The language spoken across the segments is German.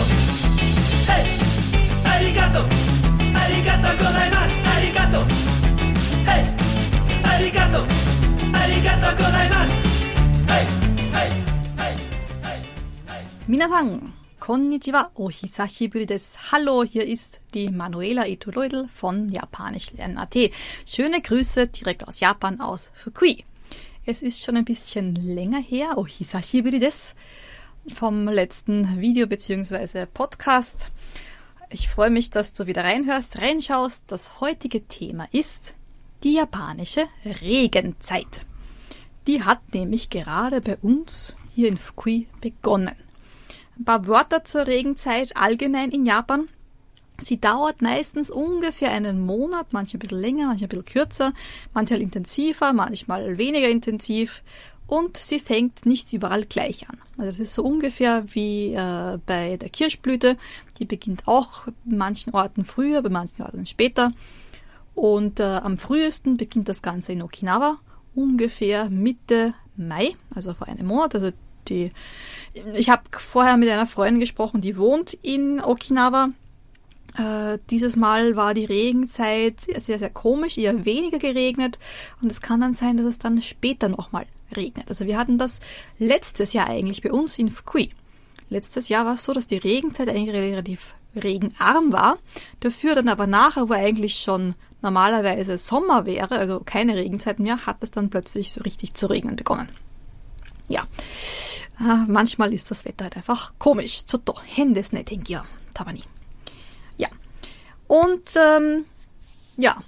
arigato. Hey, arigato. Arigato gozaimasu. Arigato. Hey, arigato. Arigato gozaimasu. Hey, hey, hey, hey, hey. Minasan, konnichiwa, o hisashiburi desu. Hallo, hier ist die Manuela Itoloidl von Japanisch lernen.at. Schöne Grüße direkt aus Japan, aus Fukui. Es ist schon ein bisschen länger her, o hisashiburi desu, vom letzten Video bzw. Podcast. Ich freue mich, dass du wieder reinhörst, reinschaust. Das heutige Thema ist die japanische Regenzeit. Die hat nämlich gerade bei uns hier in Fukui begonnen. Ein paar Wörter zur Regenzeit allgemein in Japan. Sie dauert meistens ungefähr einen Monat, manchmal ein bisschen länger, manchmal ein bisschen kürzer, manchmal intensiver, manchmal weniger intensiv und sie fängt nicht überall gleich an. Also das ist so ungefähr wie äh, bei der Kirschblüte. Die beginnt auch in manchen Orten früher, bei manchen Orten später. Und äh, am frühesten beginnt das Ganze in Okinawa, ungefähr Mitte Mai, also vor einem Monat. Also die, ich habe vorher mit einer Freundin gesprochen, die wohnt in Okinawa. Äh, dieses Mal war die Regenzeit sehr, sehr komisch, eher weniger geregnet. Und es kann dann sein, dass es dann später nochmal regnet. Also wir hatten das letztes Jahr eigentlich bei uns in Fukui. Letztes Jahr war es so, dass die Regenzeit eigentlich relativ regenarm war. Dafür dann aber nachher, wo eigentlich schon normalerweise Sommer wäre, also keine Regenzeit mehr, hat es dann plötzlich so richtig zu regnen begonnen. Ja, äh, manchmal ist das Wetter halt einfach komisch. Zotto, Hendes ne Tenkio, Tabani. Ja, und ähm, ja,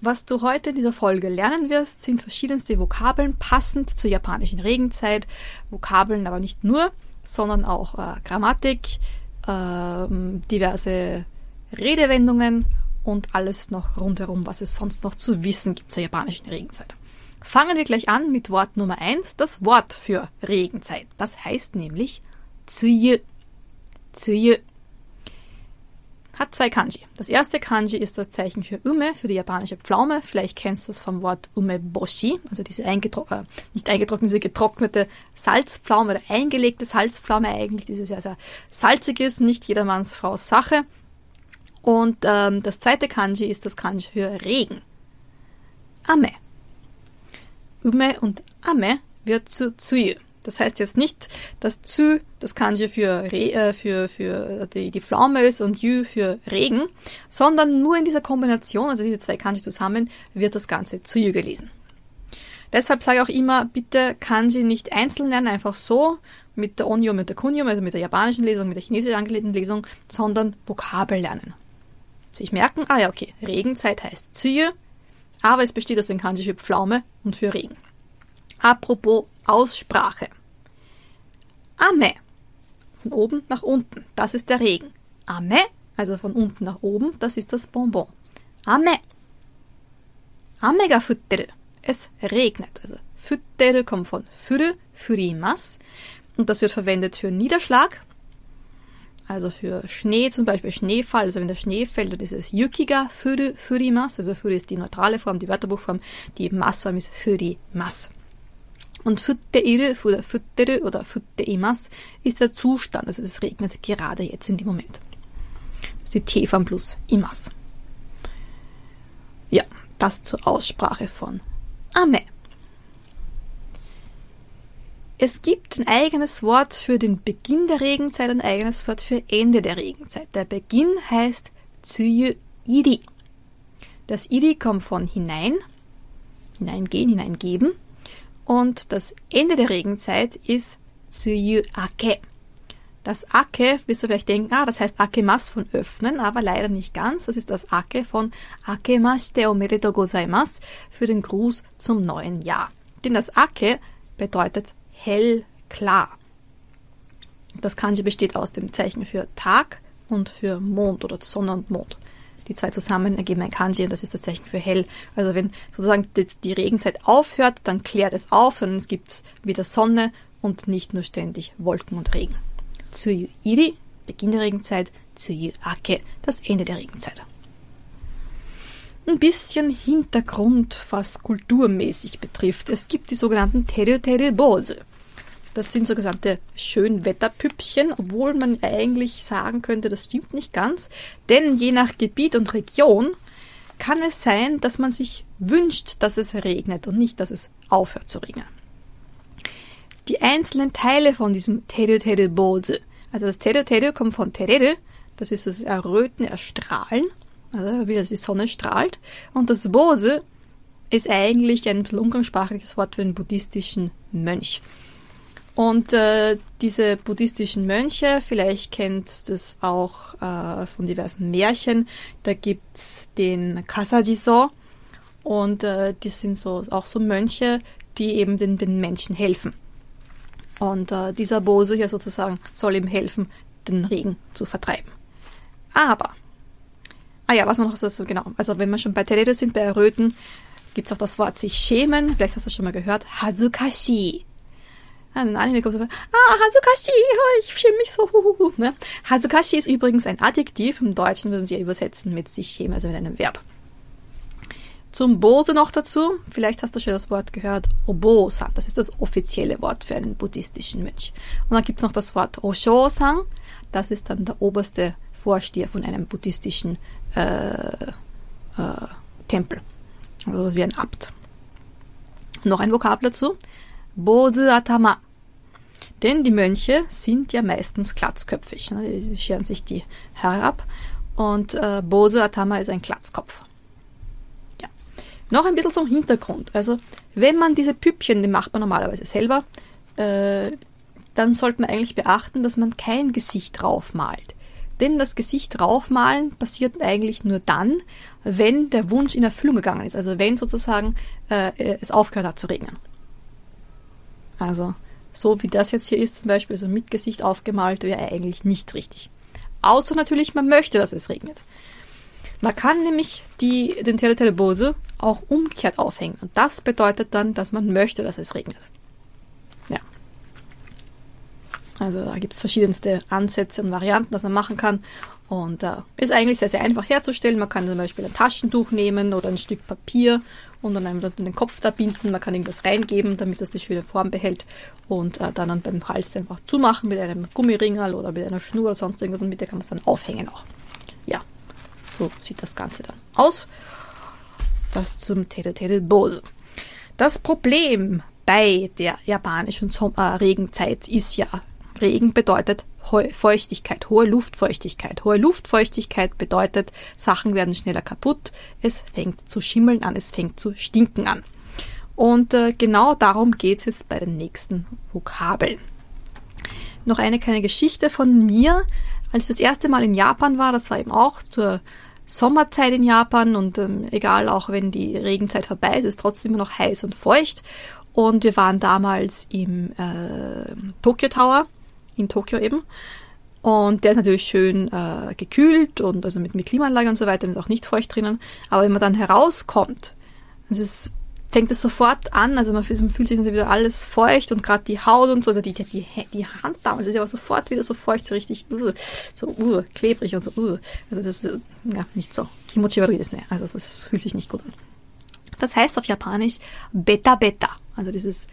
was du heute in dieser Folge lernen wirst, sind verschiedenste Vokabeln passend zur japanischen Regenzeit. Vokabeln aber nicht nur, sondern auch äh, Grammatik, äh, diverse Redewendungen und alles noch rundherum, was es sonst noch zu wissen gibt zur japanischen Regenzeit. Fangen wir gleich an mit Wort Nummer eins, das Wort für Regenzeit. Das heißt nämlich Tsuyu. Tsuyu hat zwei Kanji. Das erste Kanji ist das Zeichen für Ume, für die japanische Pflaume. Vielleicht kennst du es vom Wort Umeboshi, also diese eingetro äh, nicht eingetrocknete, diese getrocknete Salzpflaume oder eingelegte Salzpflaume eigentlich, die sehr, sehr salzig ist, nicht jedermanns Frau's Sache. Und ähm, das zweite Kanji ist das Kanji für Regen. Ame. Ume und Ame wird zu Tsuyu. Das heißt jetzt nicht, dass Zu das Kanji für, Re, äh, für, für die, die Pflaume ist und Yu für Regen, sondern nur in dieser Kombination, also diese zwei Kanji zusammen, wird das Ganze Tsuyu gelesen. Deshalb sage ich auch immer, bitte Kanji nicht einzeln lernen, einfach so, mit der Onyo, mit der Kunyo, also mit der japanischen Lesung, mit der chinesisch angelehnten Lesung, sondern Vokabel lernen. Sich merken, ah ja, okay, Regenzeit heißt Tsuyu, aber es besteht aus den Kanji für Pflaume und für Regen. Apropos Aussprache. Ame. Von oben nach unten. Das ist der Regen. Ame, also von unten nach oben, das ist das Bonbon. Ame. Ame ga futteru. Es regnet. Also futteru kommt von furu, furimas. Und das wird verwendet für Niederschlag. Also für Schnee, zum Beispiel Schneefall. Also wenn der Schnee fällt, dann ist es yukiga furu, furimas. Also furu ist die neutrale Form, die Wörterbuchform. Die Massform ist furimas. Und futteiru oder futteru oder futteimas ist der Zustand, also es regnet gerade jetzt in dem Moment. Das ist die T-Form plus imas. Ja, das zur Aussprache von Ame. Es gibt ein eigenes Wort für den Beginn der Regenzeit, ein eigenes Wort für Ende der Regenzeit. Der Beginn heißt Iri. Das Iri kommt von hinein, hineingehen, hineingeben und das Ende der Regenzeit ist Tsuyu Ake. Das Ake, wirst du vielleicht denken, ah, das heißt Akemas von öffnen, aber leider nicht ganz. Das ist das Ake von Akemashite omedetou gozaimasu für den Gruß zum neuen Jahr. Denn das Ake bedeutet hell, klar. Das Kanji besteht aus dem Zeichen für Tag und für Mond oder Sonne und Mond. Die zwei zusammen ergeben ein Kanji und das ist das Zeichen für hell. Also wenn sozusagen die, die Regenzeit aufhört, dann klärt es auf, sondern es gibt wieder Sonne und nicht nur ständig Wolken und Regen. Tsuyu Iri, Beginn der Regenzeit, Tsuyu Ake, das Ende der Regenzeit. Ein bisschen Hintergrund, was kulturmäßig betrifft. Es gibt die sogenannten Teru Teru Bose. Das sind sogenannte Schönwetterpüppchen, obwohl man eigentlich sagen könnte, das stimmt nicht ganz. Denn je nach Gebiet und Region kann es sein, dass man sich wünscht, dass es regnet und nicht, dass es aufhört zu regnen. Die einzelnen Teile von diesem Teru Teru Bose, also das Teru Teru kommt von Tereru, das ist das Erröten, Erstrahlen, also wie das die Sonne strahlt. Und das Bose ist eigentlich ein umgangssprachliches Wort für den buddhistischen Mönch. Und äh, diese buddhistischen Mönche, vielleicht kennt das auch äh, von diversen Märchen, da gibt's den Kasajiso und äh, die sind so auch so Mönche, die eben den, den Menschen helfen. Und äh, dieser Bose hier sozusagen soll ihm helfen, den Regen zu vertreiben. Aber, ah ja, was man noch so, genau, also wenn wir schon bei Terere sind, bei Erröten, gibt's auch das Wort sich schämen, vielleicht hast du das schon mal gehört, Hazukashi. Ein Anime kommt so, ah, Hazukashi, oh, ich schäme mich so. Ne? Hazukashi ist übrigens ein Adjektiv, im Deutschen würden sie ja übersetzen mit sich schämen, also mit einem Verb. Zum Bose noch dazu, vielleicht hast du schon das Wort gehört, Obo-san, das ist das offizielle Wort für einen buddhistischen Mönch. Und dann gibt es noch das Wort Osho-san, das ist dann der oberste Vorsteher von einem buddhistischen äh, äh, Tempel. Also sowas wie ein Abt. Noch ein Vokabel dazu, Bose Atama. Denn die Mönche sind ja meistens glatzköpfig. Ne? Die scheren sich die Haare ab. Und äh, Bose Atama ist ein Glatzkopf. Ja. Noch ein bisschen zum Hintergrund. Also, wenn man diese Püppchen, die macht man normalerweise selber, äh, dann sollte man eigentlich beachten, dass man kein Gesicht draufmalt. Denn das Gesicht draufmalen passiert eigentlich nur dann, wenn der Wunsch in Erfüllung gegangen ist. Also wenn sozusagen äh, es aufgehört hat zu regnen. Also so wie das jetzt hier ist, zum Beispiel so mit Gesicht aufgemalt, wäre eigentlich nicht richtig. Außer natürlich, man möchte, dass es regnet. Man kann nämlich die, den Teletelebose auch umgekehrt aufhängen. Und das bedeutet dann, dass man möchte, dass es regnet. Ja. Also da gibt es verschiedenste Ansätze und Varianten, dass man machen kann. Und äh, ist eigentlich sehr, sehr einfach herzustellen. Man kann zum Beispiel ein Taschentuch nehmen oder ein Stück Papier und dann einfach den Kopf da binden. Man kann irgendwas reingeben, damit das die schöne Form behält und äh, dann beim Hals einfach zumachen mit einem Gummiringel oder mit einer Schnur oder sonst irgendwas und mit der kann man es dann aufhängen auch. Ja, so sieht das Ganze dann aus. Das zum Tere Tere Bose. Das Problem bei der japanischen Som äh, Regenzeit ist ja, Regen bedeutet Feuchtigkeit, hohe Luftfeuchtigkeit. Hohe Luftfeuchtigkeit bedeutet, Sachen werden schneller kaputt, es fängt zu schimmeln an, es fängt zu stinken an. Und äh, genau darum geht es jetzt bei den nächsten Vokabeln. Noch eine kleine Geschichte von mir. Als ich das erste Mal in Japan war, das war eben auch zur Sommerzeit in Japan und ähm, egal, auch wenn die Regenzeit vorbei ist, ist es trotzdem immer noch heiß und feucht. Und wir waren damals im äh, Tokyo Tower in Tokio eben. Und der ist natürlich schön äh, gekühlt und also mit, mit Klimaanlage und so weiter, ist auch nicht feucht drinnen. Aber wenn man dann herauskommt, es ist, fängt es sofort an, also man, fühlt sich natürlich wieder alles feucht und gerade die Haut und so, also die, die, die Hand damals ist ja sofort wieder so feucht, so richtig, uh, so uh, klebrig und so, uh. Also das ist ja nicht so. Kimochi waru ne. Also das fühlt sich nicht gut an. Das heißt auf Japanisch Beta Beta. Also dieses,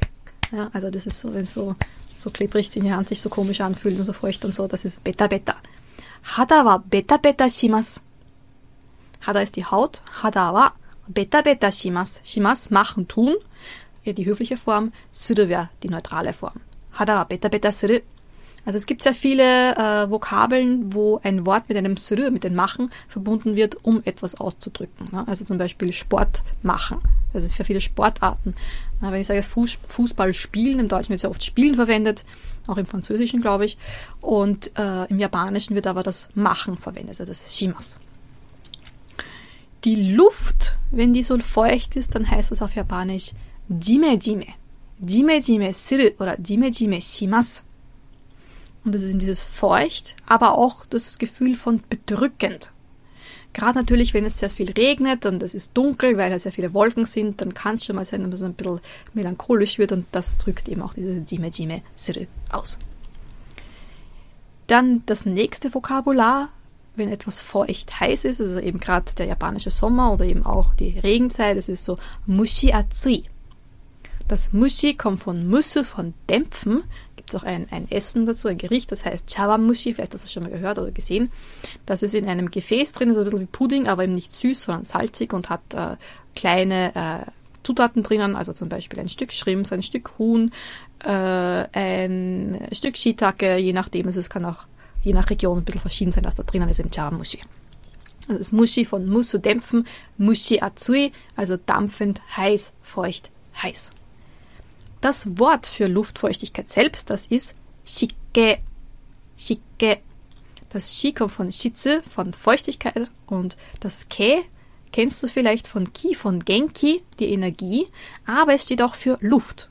ja, also das ist so, wenn so so klebrig die Hand sich so komisch anfühlt und so feucht und so, das ist Beta Beta. Hada wa Beta Beta shimasu. Hada ist die Haut, Hada wa Beta Beta shimasu. Shimasu machen, tun, ja, die höfliche Form, suru wäre die neutrale Form. Hada wa Beta Beta suru. Also es gibt sehr viele äh, Vokabeln, wo ein Wort mit einem Suru, mit dem Machen, verbunden wird, um etwas auszudrücken. Ne? Also zum Beispiel Sport machen. Das ist für viele Sportarten. Wenn ich sage Fuß, Fußball spielen, im Deutschen wird sehr oft spielen verwendet, auch im Französischen, glaube ich. Und äh, im Japanischen wird aber das Machen verwendet, also das Shimas. Die Luft, wenn die so feucht ist, dann heißt das auf Japanisch Jime Jime. Jime Jime suru oder Jime Jime shimasu. Und das ist eben dieses feucht, aber auch das Gefühl von bedrückend. Gerade natürlich, wenn es sehr viel regnet und es ist dunkel, weil da sehr viele Wolken sind, dann kann es schon mal sein, dass es ein bisschen melancholisch wird und das drückt eben auch diese Jime Jime Suru aus. Dann das nächste Vokabular, wenn etwas feucht heiß ist, also eben gerade der japanische Sommer oder eben auch die Regenzeit, das ist so Mushi Atsui. Das Mushi kommt von Musu, von Dämpfen. Gibt es auch ein, ein Essen dazu, ein Gericht, das heißt Chawamushi, vielleicht hast du das schon mal gehört oder gesehen. Das ist in einem Gefäß drin, ist ein bisschen wie Pudding, aber eben nicht süß, sondern salzig und hat äh, kleine äh, Zutaten drinnen, also zum Beispiel ein Stück Shrimps, ein Stück Huhn, äh, ein Stück Shiitake, je nachdem, also es kann auch je nach Region ein bisschen verschieden sein, was da drinnen ist im Chawamushi. Also das Mushi von Musu dämpfen, Mushi Atsui, also dampfend, heiß, feucht, heiß. Das Wort für Luftfeuchtigkeit selbst, das ist Shike. Shike. Das Shi kommt von Shitsu, von Feuchtigkeit und das Ke kennst du vielleicht von Ki, von Genki, die Energie, aber es steht auch für Luft.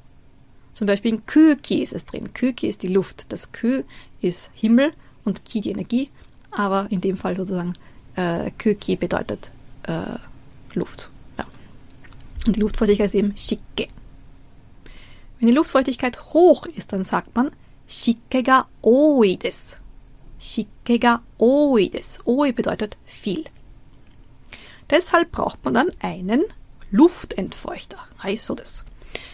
Zum Beispiel in Küki ist es drin. Küki ist die Luft. Das Kü ist Himmel und Ki die Energie, aber in dem Fall sozusagen äh, Köki bedeutet äh, Luft. Ja. Und die Luftfeuchtigkeit ist eben Shike. Wenn die Luftfeuchtigkeit hoch ist, dann sagt man Shike ga oi. Shike ga oi bedeutet viel. Deshalb braucht man dann einen Luftentfeuchter. Heißt so das.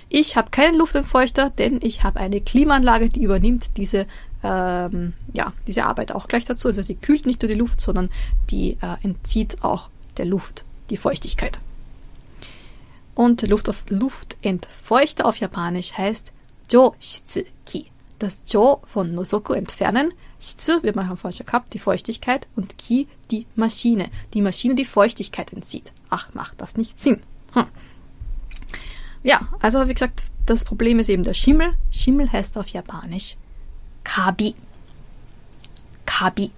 Ich habe keinen Luftentfeuchter, denn ich habe eine Klimaanlage, die übernimmt diese ähm, ja, diese Arbeit auch gleich dazu. Also sie kühlt nicht nur die Luft, sondern die äh, entzieht auch der Luft die Feuchtigkeit. Und Luft auf Luftentfeuchter auf Japanisch heißt Jo Shitsuki. Das Jo von Nosoku entfernen. Shitsu, wir haben vorher schon gehabt, die Feuchtigkeit und Ki die Maschine. Die Maschine, die Feuchtigkeit entzieht. Ach, macht das nicht Sinn. Hm. Ja, also wie gesagt, das Problem ist eben der Schimmel. Schimmel heißt auf Japanisch Kabi. Kabi.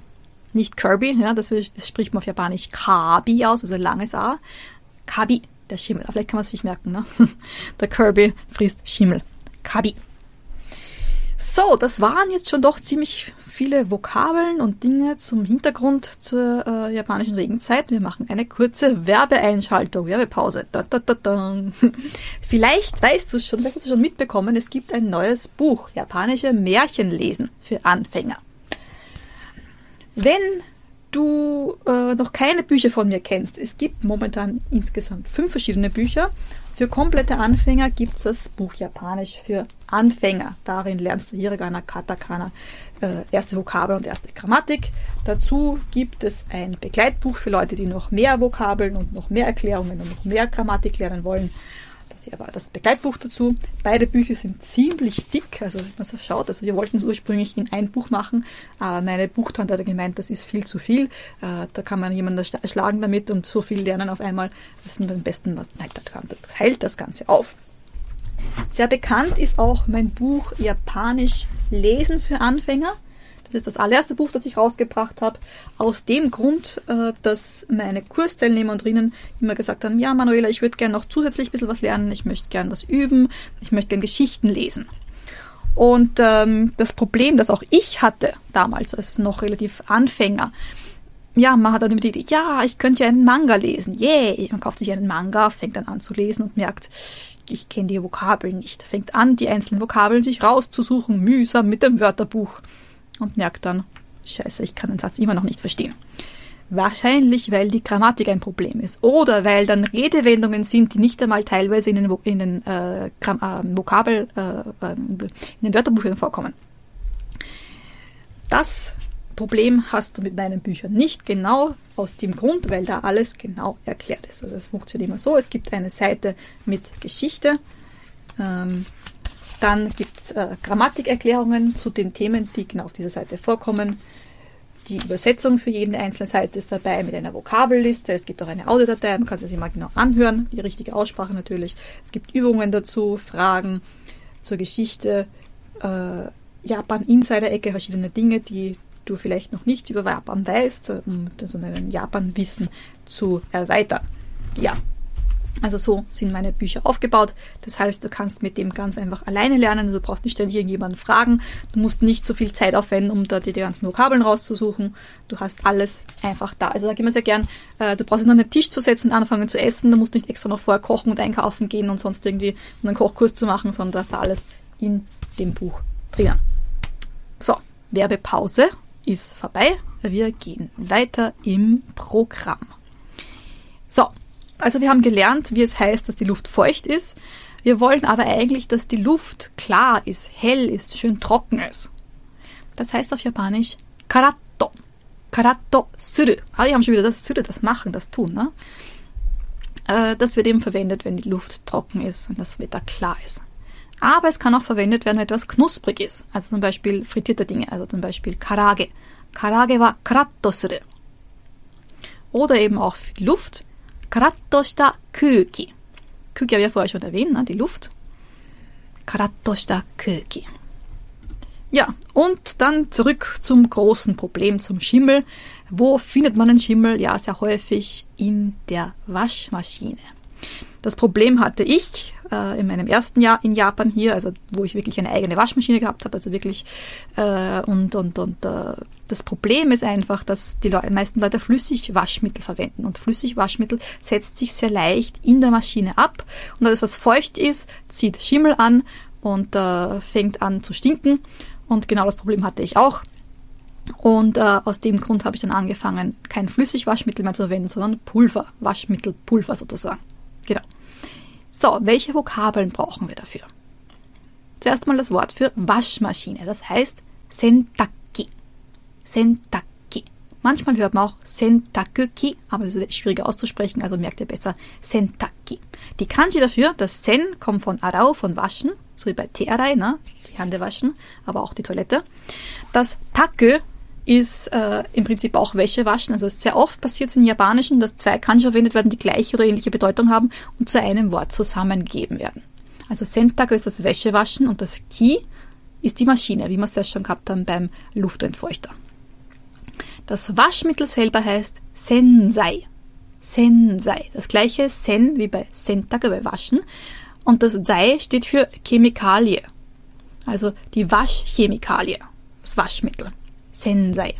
Nicht Kirby, ja, das, das spricht man auf Japanisch Kabi aus, also langes A. Kabi, der Schimmel. Vielleicht kann man es sich merken, ne? Der Kirby frisst Schimmel. Kabi. So, das waren jetzt schon doch ziemlich viele Vokabeln und Dinge zum Hintergrund zur äh, japanischen Regenzeit. Wir machen eine kurze Werbeeinschaltung, Werbepause. Da, da, da. Vielleicht weißt du schon, vielleicht hast du schon mitbekommen, es gibt ein neues Buch, japanische Märchenlesen für Anfänger. Wenn du äh, noch keine Bücher von mir kennst, es gibt momentan insgesamt fünf verschiedene Bücher für komplette Anfänger gibt es das Buch Japanisch für Anfänger. Darin lernst du Hiragana, Katakana, äh, erste Vokabeln und erste Grammatik. Dazu gibt es ein Begleitbuch für Leute, die noch mehr Vokabeln und noch mehr Erklärungen und noch mehr Grammatik lernen wollen. Hier war das Begleitbuch dazu. Beide Bücher sind ziemlich dick, also wenn man so schaut, also wir wollten es ursprünglich in ein Buch machen, aber meine Buchtante hat gemeint, das ist viel zu viel. Äh, da kann man jemanden erschlagen damit und so viel lernen auf einmal. Das ist am besten, was teilt das Ganze auf. Sehr bekannt ist auch mein Buch Japanisch Lesen für Anfänger. Das ist das allererste Buch, das ich rausgebracht habe. Aus dem Grund, äh, dass meine Kursteilnehmer und drinnen immer gesagt haben, ja Manuela, ich würde gerne noch zusätzlich ein bisschen was lernen, ich möchte gerne was üben, ich möchte gerne Geschichten lesen. Und ähm, das Problem, das auch ich hatte damals, als noch relativ Anfänger, ja, man hat dann immer die Idee, ja, ich könnte ja einen Manga lesen. Yay! Man kauft sich einen Manga, fängt dann an zu lesen und merkt, ich kenne die Vokabeln nicht. Fängt an, die einzelnen Vokabeln sich rauszusuchen, mühsam mit dem Wörterbuch und merkt dann, scheiße, ich kann den Satz immer noch nicht verstehen. Wahrscheinlich, weil die Grammatik ein Problem ist. Oder weil dann Redewendungen sind, die nicht einmal teilweise in den, in den äh, äh, Vokabel, äh, äh, in den Wörterbüchern vorkommen. Das Problem hast du mit meinen Büchern nicht genau aus dem Grund, weil da alles genau erklärt ist. Also es funktioniert immer so, es gibt eine Seite mit Geschichte, ähm, dann gibt es äh, Grammatikerklärungen zu den Themen, die genau auf dieser Seite vorkommen. Die Übersetzung für jede einzelne Seite ist dabei mit einer Vokabelliste. Es gibt auch eine Audiodatei, man kann sich mal genau anhören, die richtige Aussprache natürlich. Es gibt Übungen dazu, Fragen zur Geschichte, äh, Japan-Insider-Ecke, verschiedene Dinge, die du vielleicht noch nicht über Japan weißt, um so ein Japan-Wissen zu erweitern. Ja, also so sind meine Bücher aufgebaut. Das heißt, du kannst mit dem ganz einfach alleine lernen. Du brauchst nicht ständig irgendjemanden fragen. Du musst nicht so viel Zeit aufwenden, um da die, die ganzen Vokabeln rauszusuchen. Du hast alles einfach da. Also sage ich immer sehr gern, äh, du brauchst nur einen Tisch zu setzen und anfangen zu essen. Du musst nicht extra noch vorher kochen und einkaufen gehen und sonst irgendwie einen Kochkurs zu machen, sondern du hast da alles in dem Buch drinnen. So, Werbepause ist vorbei. Wir gehen weiter im Programm. So, also wir haben gelernt, wie es heißt, dass die Luft feucht ist. Wir wollen aber eigentlich, dass die Luft klar ist, hell ist, schön trocken ist. Das heißt auf Japanisch karatto. Karatto suru. Aber wir haben schon wieder das suru, das machen, das tun. Ne? Äh, das wird eben verwendet, wenn die Luft trocken ist und das Wetter klar ist. Aber es kann auch verwendet werden, wenn etwas knusprig ist. Also zum Beispiel frittierte Dinge, also zum Beispiel Karage. Karage wa karatto suru. Oder eben auch für die Luft. Karatto shita kuki. Kuki habe ich ja vorher schon erwähnt, ne? die Luft. Karatto shita kuki. Ja, und dann zurück zum großen Problem, zum Schimmel. Wo findet man den Schimmel? Ja, sehr häufig in der Waschmaschine. Das Problem hatte ich äh, in meinem ersten Jahr in Japan hier, also wo ich wirklich eine eigene Waschmaschine gehabt habe, also wirklich äh, und und und äh, das Problem ist einfach, dass die Le meisten Leute Flüssigwaschmittel verwenden und Flüssigwaschmittel setzt sich sehr leicht in der Maschine ab und alles was feucht ist, zieht Schimmel an und äh, fängt an zu stinken und genau das Problem hatte ich auch. Und äh, aus dem Grund habe ich dann angefangen, kein Flüssigwaschmittel mehr zu verwenden, sondern Pulver, Waschmittelpulver sozusagen. Genau. So, welche Vokabeln brauchen wir dafür? Zuerst mal das Wort für Waschmaschine, das heißt Sentaki. Sentaki. Manchmal hört man auch Sentakuki, aber das ist schwieriger auszusprechen, also merkt ihr besser Sentaki. Die Kanji dafür, das Sen kommt von Arau, von Waschen, so wie bei Tearai, ne? die Hände waschen, aber auch die Toilette. Das Taku ist äh, im Prinzip auch Wäsche waschen. Also sehr oft passiert es in Japanischen, dass zwei Kanji verwendet werden, die gleiche oder ähnliche Bedeutung haben und zu einem Wort zusammengegeben werden. Also Sentaku ist das Wäschewaschen und das Ki ist die Maschine, wie wir es ja schon gehabt haben beim Luftentfeuchter. Das Waschmittel selber heißt Sensei. Sensei. Das gleiche Sen wie bei Sentaku bei Waschen. Und das Sei steht für Chemikalie. Also die Waschchemikalie. Das Waschmittel. Sensei.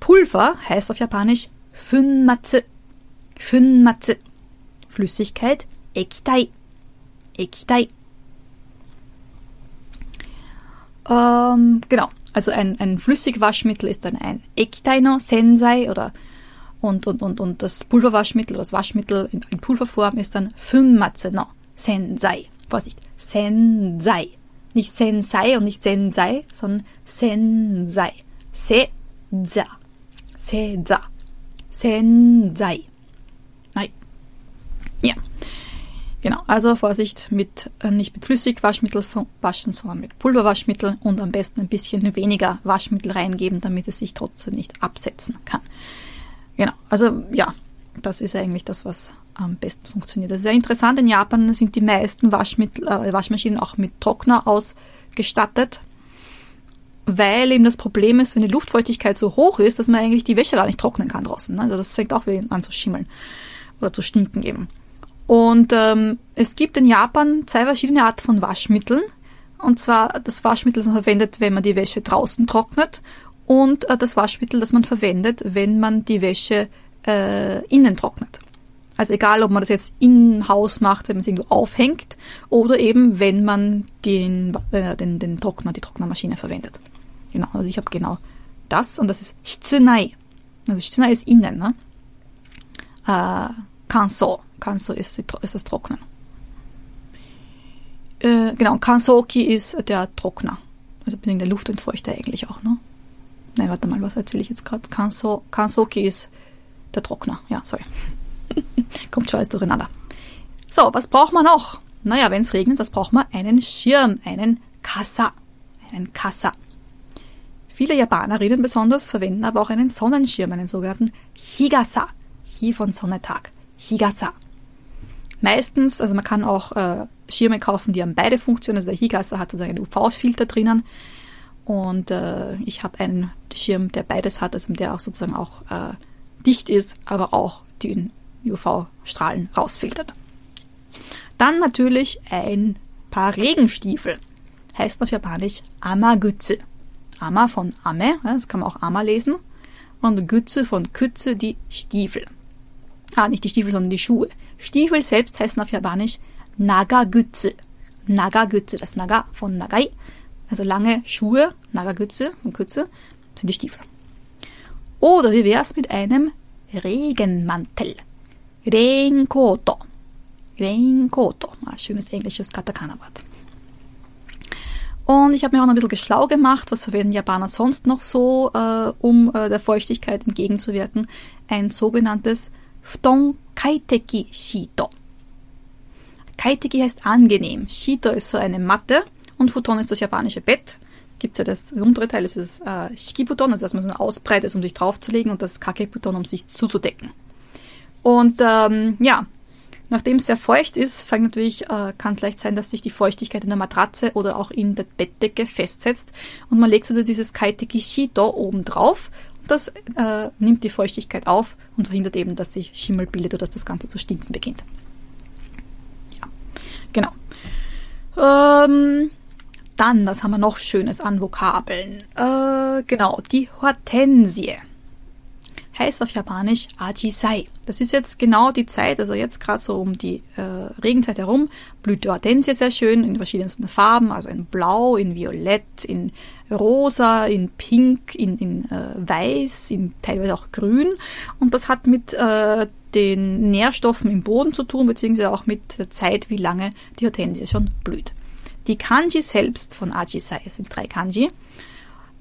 Pulver heißt auf Japanisch Funmatsu. Funmatsu. Flüssigkeit Ekitai. Ekitai. Ähm, genau. Also ein, ein Flüssigwaschmittel ist dann ein Ekitai no Sensei oder und, und, und, und das Pulverwaschmittel, das Waschmittel in, in Pulverform ist dann Funmatsu no Sensei. Vorsicht, Sensei. Nicht Sensei und nicht Sensei, sondern Sensei. Se-za. Se-za. Sensei. Nein. Ja. Genau, also Vorsicht mit, äh, nicht mit Flüssigwaschmittel waschen, sondern mit Pulverwaschmittel und am besten ein bisschen weniger Waschmittel reingeben, damit es sich trotzdem nicht absetzen kann. Genau, also ja, das ist eigentlich das, was am besten funktioniert. Das ist sehr interessant. In Japan sind die meisten Waschmittel, äh, Waschmaschinen auch mit Trockner ausgestattet, weil eben das Problem ist, wenn die Luftfeuchtigkeit so hoch ist, dass man eigentlich die Wäsche gar nicht trocknen kann draußen. Also das fängt auch wieder an zu schimmeln oder zu stinken eben. Und ähm, es gibt in Japan zwei verschiedene Arten von Waschmitteln. Und zwar das Waschmittel, das man verwendet, wenn man die Wäsche draußen trocknet und äh, das Waschmittel, das man verwendet, wenn man die Wäsche äh, innen trocknet. Also egal, ob man das jetzt im Haus macht, wenn man es irgendwo aufhängt, oder eben, wenn man den, äh, den, den Trockner, die Trocknermaschine verwendet. Genau, also ich habe genau das und das ist Shitsunai. Also Shitsunai ist innen, ne? Äh, Kanso. Kanso ist, ist das Trocknen. Äh, genau, Kansoki ist der Trockner. Also bin der Luftentfeuchter eigentlich auch, ne? Nein, warte mal, was erzähle ich jetzt gerade? Kanso, Kansoki ist der Trockner. Ja, sorry. Kommt schon alles durcheinander. So, was braucht man noch? Naja, wenn es regnet, was braucht man? Einen Schirm, einen Kasa. Einen Kasa. Viele Japanerinnen besonders verwenden aber auch einen Sonnenschirm, einen sogenannten Higasa. Hi von Sonnetag. Higasa. Meistens, also man kann auch äh, Schirme kaufen, die haben beide Funktionen. Also der Higasa hat sozusagen einen UV-Filter drinnen. Und äh, ich habe einen Schirm, der beides hat, also der auch sozusagen auch äh, dicht ist, aber auch die UV-Strahlen rausfiltert. Dann natürlich ein paar Regenstiefel. Heißt auf Japanisch Amagutsu. Ama von Ame, das kann man auch Ama lesen. Und Gütze von Kütze, die Stiefel. Ah, nicht die Stiefel, sondern die Schuhe. Stiefel selbst heißen auf Japanisch Nagagutsu. Nagagutsu, das Naga von Nagai. Also lange Schuhe, Nagagutsu und Kütze sind die Stiefel. Oder wie wäre es mit einem Regenmantel? Regenkoto. Rainkoto. Ein schönes englisches Katakana-Wort. Und ich habe mir auch noch ein bisschen schlau gemacht, was verwenden Japaner sonst noch so, äh, um äh, der Feuchtigkeit entgegenzuwirken. Ein sogenanntes Futon Kaiteki Shito. Kaiteki heißt angenehm. Shito ist so eine Matte und Futon ist das japanische Bett. Gibt ja das untere Teil, das ist äh, Shikibuton, also dass man so ausbreitet, um sich draufzulegen und das Kakebuton, um sich zuzudecken. Und ähm, ja, Nachdem es sehr feucht ist, fängt natürlich, äh, kann leicht sein, dass sich die Feuchtigkeit in der Matratze oder auch in der Bettdecke festsetzt. Und man legt also dieses Kaiteki Shito oben drauf. Das äh, nimmt die Feuchtigkeit auf und verhindert eben, dass sich Schimmel bildet oder dass das Ganze zu stinken beginnt. Ja, genau. Ähm, dann, was haben wir noch Schönes an Vokabeln? Äh, genau, die Hortensie heißt auf Japanisch Ajisai. Das ist jetzt genau die Zeit, also jetzt gerade so um die äh, Regenzeit herum, blüht die Hortensie sehr schön in verschiedensten Farben, also in Blau, in Violett, in Rosa, in Pink, in, in äh, Weiß, in teilweise auch Grün. Und das hat mit äh, den Nährstoffen im Boden zu tun, beziehungsweise auch mit der Zeit, wie lange die Hortensie schon blüht. Die Kanji selbst von Ajisai sind drei Kanji.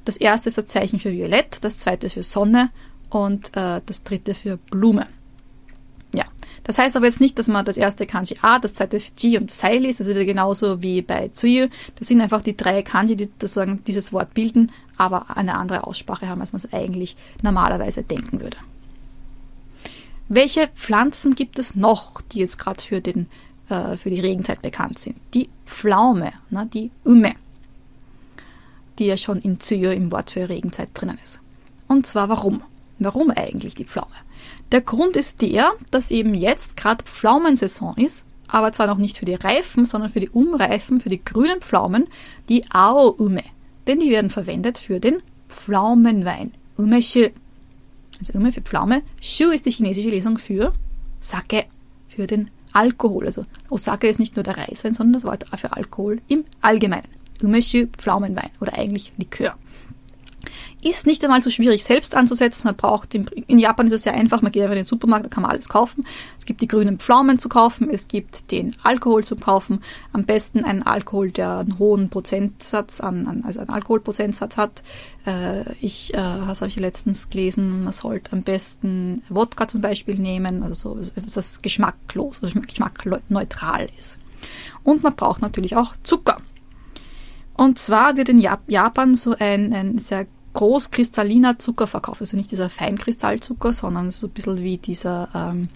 Das erste ist das Zeichen für Violett, das zweite für Sonne und äh, das dritte für Blume. Ja, das heißt aber jetzt nicht, dass man das erste Kanji A, das zweite Ji und Sai liest, also wieder genauso wie bei Tsuyu. Das sind einfach die drei Kanji, die sozusagen dieses Wort bilden, aber eine andere Aussprache haben, als man es eigentlich normalerweise denken würde. Welche Pflanzen gibt es noch, die jetzt gerade für, äh, für die Regenzeit bekannt sind? Die Pflaume, ne, die Ume, die ja schon in Tsuyu im Wort für Regenzeit drinnen ist. Und zwar warum? Warum eigentlich die Pflaume? Der Grund ist der, dass eben jetzt gerade Pflaumensaison ist, aber zwar noch nicht für die Reifen, sondern für die Umreifen, für die grünen Pflaumen, die Ao-Ume. Denn die werden verwendet für den Pflaumenwein. Ume-Shu. Also Ume für Pflaume. Shu ist die chinesische Lesung für Sake, für den Alkohol. Also Osake ist nicht nur der Reiswein, sondern das Wort für Alkohol im Allgemeinen. Umeshu, Pflaumenwein oder eigentlich Likör. Ist nicht einmal so schwierig selbst anzusetzen. Man braucht in, in Japan ist es sehr einfach. Man geht einfach in den Supermarkt, da kann man alles kaufen. Es gibt die grünen Pflaumen zu kaufen. Es gibt den Alkohol zu kaufen. Am besten einen Alkohol, der einen hohen Prozentsatz an, an also einen Alkoholprozentsatz hat. Äh, ich, äh, habe ich letztens gelesen? Man sollte am besten Wodka zum Beispiel nehmen, also so, das geschmacklos, also geschmackneutral ist. Und man braucht natürlich auch Zucker. Und zwar wird in Japan so ein, ein sehr großkristalliner Zucker verkauft. Also nicht dieser Feinkristallzucker, sondern so ein bisschen wie dieser, ähm,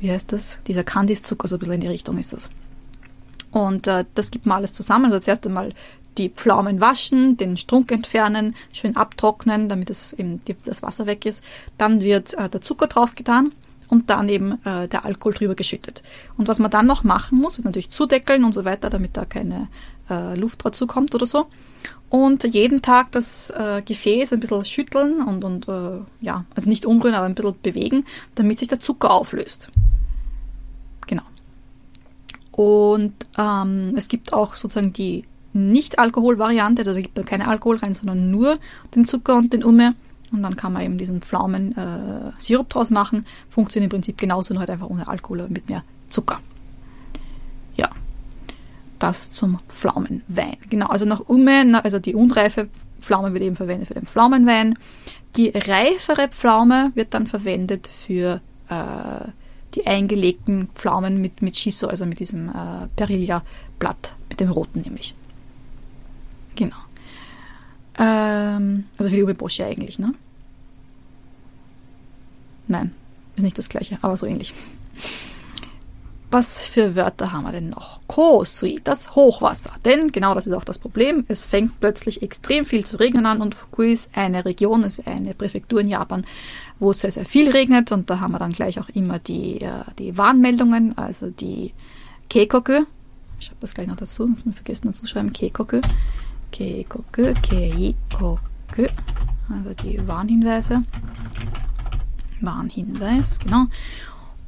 wie heißt das? Dieser Candice-Zucker, so ein bisschen in die Richtung ist das. Und äh, das gibt man alles zusammen. Also zuerst einmal die Pflaumen waschen, den Strunk entfernen, schön abtrocknen, damit es eben die, das Wasser weg ist. Dann wird äh, der Zucker draufgetan und dann eben äh, der Alkohol drüber geschüttet. Und was man dann noch machen muss, ist natürlich zudeckeln und so weiter, damit da keine äh, Luft dazu kommt oder so. Und jeden Tag das äh, Gefäß ein bisschen schütteln und, und äh, ja, also nicht umrühren, aber ein bisschen bewegen, damit sich der Zucker auflöst. Genau. Und ähm, es gibt auch sozusagen die Nicht-Alkohol-Variante, also da gibt man keine Alkohol rein, sondern nur den Zucker und den Umme. Und dann kann man eben diesen Pflaumen-Sirup äh, draus machen. Funktioniert im Prinzip genauso, nur halt einfach ohne Alkohol, aber mit mehr Zucker das zum Pflaumenwein. Genau, also nach Ume, also die unreife Pflaume wird eben verwendet für den Pflaumenwein. Die reifere Pflaume wird dann verwendet für äh, die eingelegten Pflaumen mit, mit Shiso, also mit diesem äh, Perilla-Blatt, mit dem roten nämlich. Genau. Ähm, also für die Umeboshi eigentlich, ne? Nein, ist nicht das gleiche, aber so ähnlich. Was für Wörter haben wir denn noch? Kosui, das Hochwasser. Denn genau das ist auch das Problem. Es fängt plötzlich extrem viel zu regnen an und Fukui ist eine Region, ist eine Präfektur in Japan, wo es sehr, sehr viel regnet und da haben wir dann gleich auch immer die, äh, die Warnmeldungen, also die Keikoku. Ich habe das gleich noch dazu, ich vergessen dazu schreiben, Keikoku. Keikoku, Keikoku. Also die Warnhinweise. Warnhinweis, genau.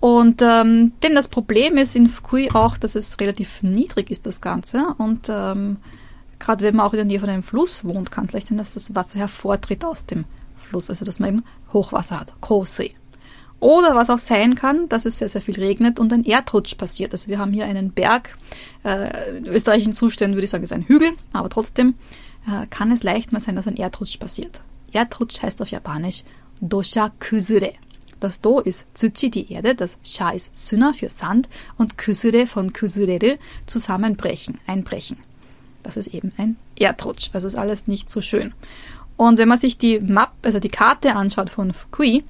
Und ähm, denn das Problem ist in Fukui auch, dass es relativ niedrig ist, das Ganze. Und ähm, gerade wenn man auch in der Nähe von einem Fluss wohnt, kann es leicht sein, dass das Wasser hervortritt aus dem Fluss. Also dass man eben Hochwasser hat, Kosei. Oder was auch sein kann, dass es sehr, sehr viel regnet und ein Erdrutsch passiert. Also wir haben hier einen Berg, äh, in österreichischen Zuständen würde ich sagen, ist ein Hügel, aber trotzdem äh, kann es leicht mal sein, dass ein Erdrutsch passiert. Erdrutsch heißt auf Japanisch Dosha Kusure. Das Do ist Tsuchi, die Erde, das Sha ist Suna für Sand und Kusure von Kusureru, zusammenbrechen, einbrechen. Das ist eben ein Erdrutsch. Also ist alles nicht so schön. Und wenn man sich die Map, also die Karte anschaut von Fukui,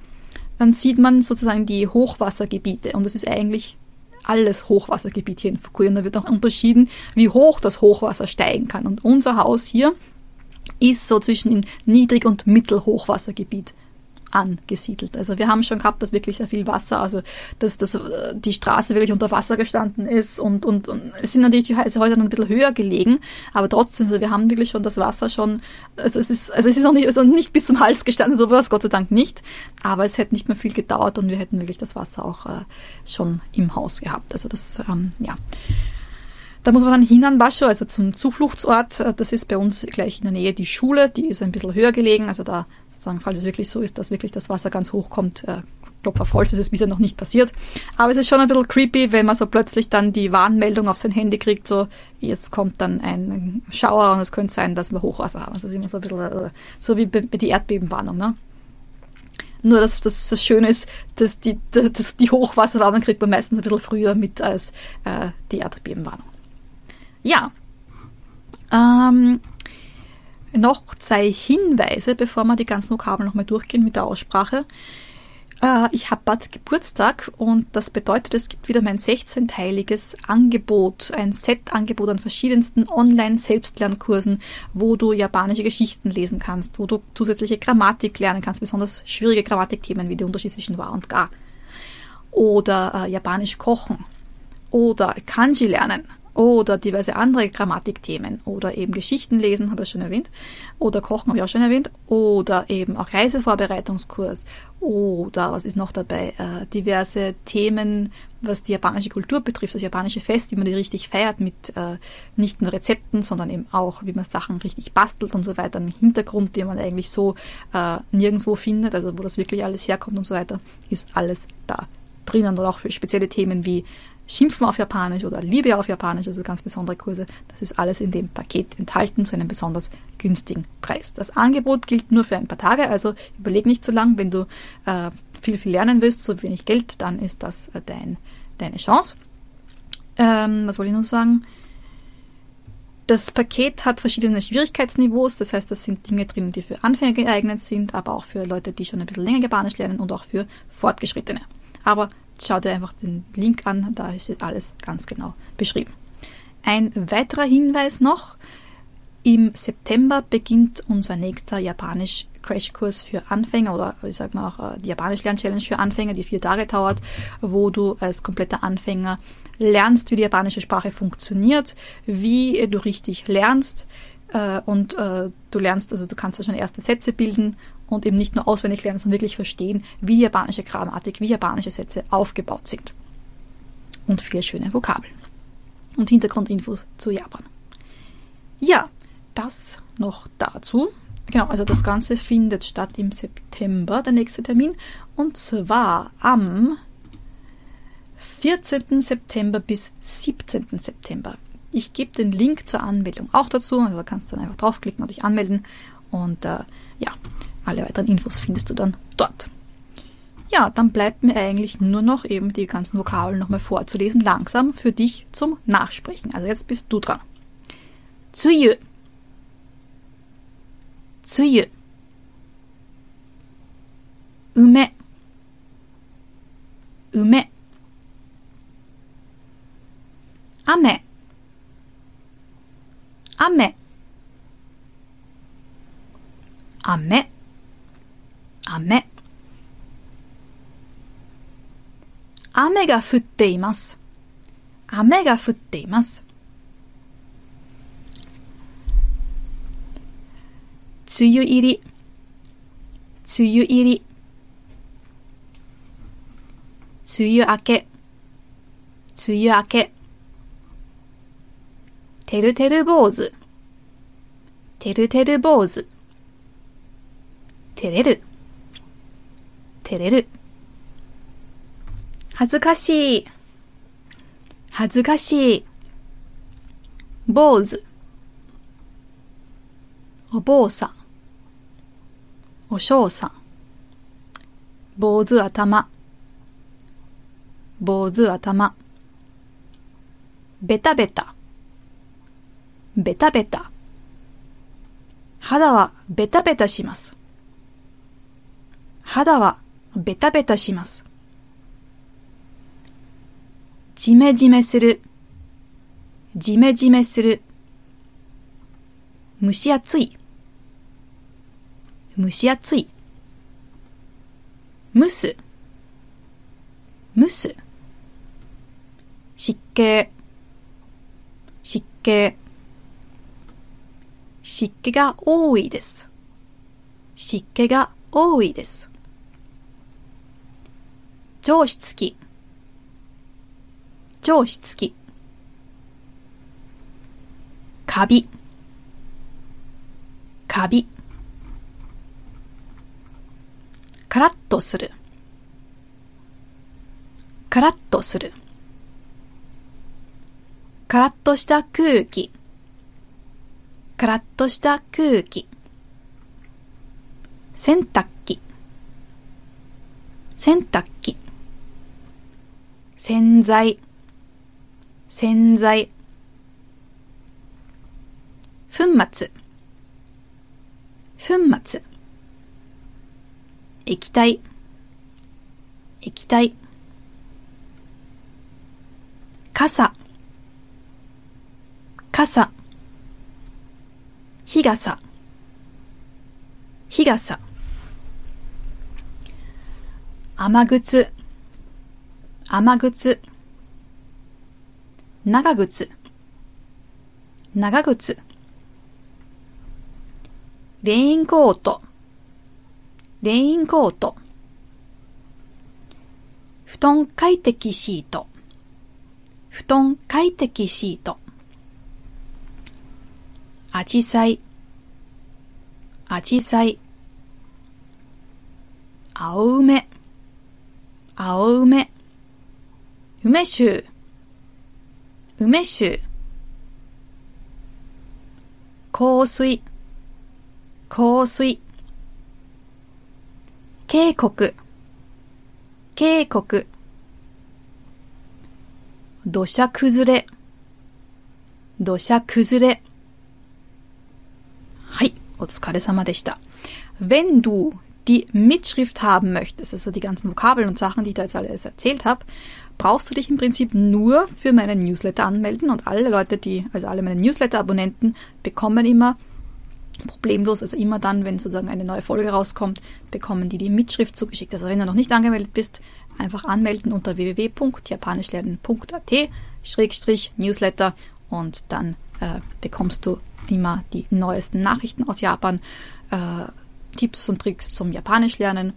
dann sieht man sozusagen die Hochwassergebiete. Und es ist eigentlich alles Hochwassergebiet hier in Fukui. Und da wird auch unterschieden, wie hoch das Hochwasser steigen kann. Und unser Haus hier ist so zwischen Niedrig- und Mittelhochwassergebiet angesiedelt. Also wir haben schon gehabt, dass wirklich sehr viel Wasser, also dass, dass äh, die Straße wirklich unter Wasser gestanden ist und, und, und es sind natürlich die Häuser ein bisschen höher gelegen, aber trotzdem, also wir haben wirklich schon das Wasser schon, also es ist, also es ist noch nicht, also nicht bis zum Hals gestanden, sowas Gott sei Dank nicht, aber es hätte nicht mehr viel gedauert und wir hätten wirklich das Wasser auch äh, schon im Haus gehabt. Also das, ähm, ja. Da muss man dann hin an Bascho, also zum Zufluchtsort. Äh, das ist bei uns gleich in der Nähe die Schule, die ist ein bisschen höher gelegen, also da sagen, falls es wirklich so ist, dass wirklich das Wasser ganz hoch kommt, äh, Klopf auf Holz, das ist bisher noch nicht passiert. Aber es ist schon ein bisschen creepy, wenn man so plötzlich dann die Warnmeldung auf sein Handy kriegt, so, jetzt kommt dann ein Schauer und es könnte sein, dass wir Hochwasser haben. Also das ist immer so ein bisschen, äh, so wie die Erdbebenwarnung, ne? Nur, dass das, das Schöne ist, dass die, dass die Hochwasserwarnung kriegt man meistens ein bisschen früher mit als äh, die Erdbebenwarnung. Ja. Ähm, noch zwei Hinweise, bevor wir die ganzen Vokabeln nochmal durchgehen mit der Aussprache. Äh, ich habe bald Geburtstag und das bedeutet, es gibt wieder mein 16-teiliges Angebot, ein Set-Angebot an verschiedensten Online-Selbstlernkursen, wo du japanische Geschichten lesen kannst, wo du zusätzliche Grammatik lernen kannst, besonders schwierige Grammatikthemen wie der Unterschied zwischen wa und ga. Oder äh, japanisch kochen. Oder Kanji lernen oder diverse andere Grammatikthemen oder eben Geschichten lesen, habe ich schon erwähnt, oder Kochen habe ich auch schon erwähnt, oder eben auch Reisevorbereitungskurs oder was ist noch dabei, äh, diverse Themen, was die japanische Kultur betrifft, das japanische Fest, wie man die richtig feiert mit äh, nicht nur Rezepten, sondern eben auch, wie man Sachen richtig bastelt und so weiter, einen Hintergrund, den man eigentlich so äh, nirgendwo findet, also wo das wirklich alles herkommt und so weiter, ist alles da drinnen und auch für spezielle Themen wie Schimpfen auf Japanisch oder Liebe auf Japanisch, also ganz besondere Kurse. Das ist alles in dem Paket enthalten zu einem besonders günstigen Preis. Das Angebot gilt nur für ein paar Tage, also überleg nicht zu lang. Wenn du äh, viel, viel lernen willst, so wenig Geld, dann ist das äh, dein, deine Chance. Ähm, was wollte ich noch sagen? Das Paket hat verschiedene Schwierigkeitsniveaus, das heißt, das sind Dinge drin, die für Anfänger geeignet sind, aber auch für Leute, die schon ein bisschen länger Japanisch lernen und auch für Fortgeschrittene. Aber schau dir einfach den Link an, da ist alles ganz genau beschrieben. Ein weiterer Hinweis noch, im September beginnt unser nächster Japanisch Crashkurs für Anfänger oder ich sag mal auch äh, die Japanisch Lern-Challenge für Anfänger, die vier Tage dauert, wo du als kompletter Anfänger lernst, wie die japanische Sprache funktioniert, wie du richtig lernst äh, und äh, du lernst, also du kannst da schon erste Sätze bilden und eben nicht nur auswendig lernen, sondern wirklich verstehen, wie japanische Grammatik, wie japanische Sätze aufgebaut sind. Und viele schöne Vokabeln. Und Hintergrundinfos zu Japan. Ja, das noch dazu. Genau, also das Ganze findet statt im September, der nächste Termin. Und zwar am 14. September bis 17. September. Ich gebe den Link zur Anmeldung auch dazu, also kannst du dann einfach draufklicken und dich anmelden. Und äh, ja, alle weiteren Infos findest du dann dort. Ja, dann bleibt mir eigentlich nur noch eben die ganzen Vokabeln nochmal vorzulesen, langsam für dich zum Nachsprechen. Also jetzt bist du dran. Tsuyu. Tsuyu. Ume. Ume. Ame. Ame. Ame. 雨雨が降っています。雨が降っています。梅雨入り、梅雨入り。梅雨明け、梅雨明け。てるてる坊主、てるてる坊主。照れる。照れる。恥ずかしい。恥ずかしい。坊主。お坊さん。お嬢さん。坊主頭。坊主頭。ベタベタ。ベタベタ。肌はベタベタします。肌はベタベタします。じめじめする。じめじめする。蒸し暑い。蒸し暑い。蒸す。蒸す。湿気。湿気。湿気が多いです。湿気が多いです。上司付き。上司付き。カビ。カビ。カラッとする。カラッとする。カラッとした空気。カラッとした空気。洗濯機。洗濯機。洗剤。洗剤。粉末。粉末。液体。液体。傘。傘。日傘。日傘。雨靴。雨靴。長靴。長靴。レインコート。レインコート。布団快適シート。布団快適シート。アジサイ。アジサイ。青梅。青梅。梅酒。梅酒。香水。香水。渓谷。渓谷。土砂崩れ。土砂崩れ。はい、お疲れ様でした。Wenn du die Mitschrift haben möchtest, also die ganzen Vokabeln und Sachen, die ich da jetzt alles erzählt habe, brauchst du dich im Prinzip nur für meinen Newsletter anmelden und alle Leute, die, also alle meine Newsletter-Abonnenten bekommen immer problemlos, also immer dann, wenn sozusagen eine neue Folge rauskommt, bekommen die die Mitschrift zugeschickt. Also wenn du noch nicht angemeldet bist, einfach anmelden unter www.japanischlernen.at Schrägstrich Newsletter und dann äh, bekommst du immer die neuesten Nachrichten aus Japan, äh, Tipps und Tricks zum Japanisch lernen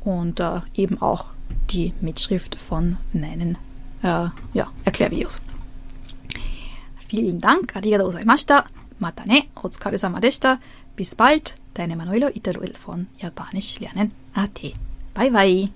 und äh, eben auch die Mitschrift von meinen äh, ja, Erklärvideos. Vielen Dank, arigatou gozaimashita, mata ne, otsukaresama deshita, bis bald, deine Manuelo Iteruel von Japanisch lernen AT. Bye bye!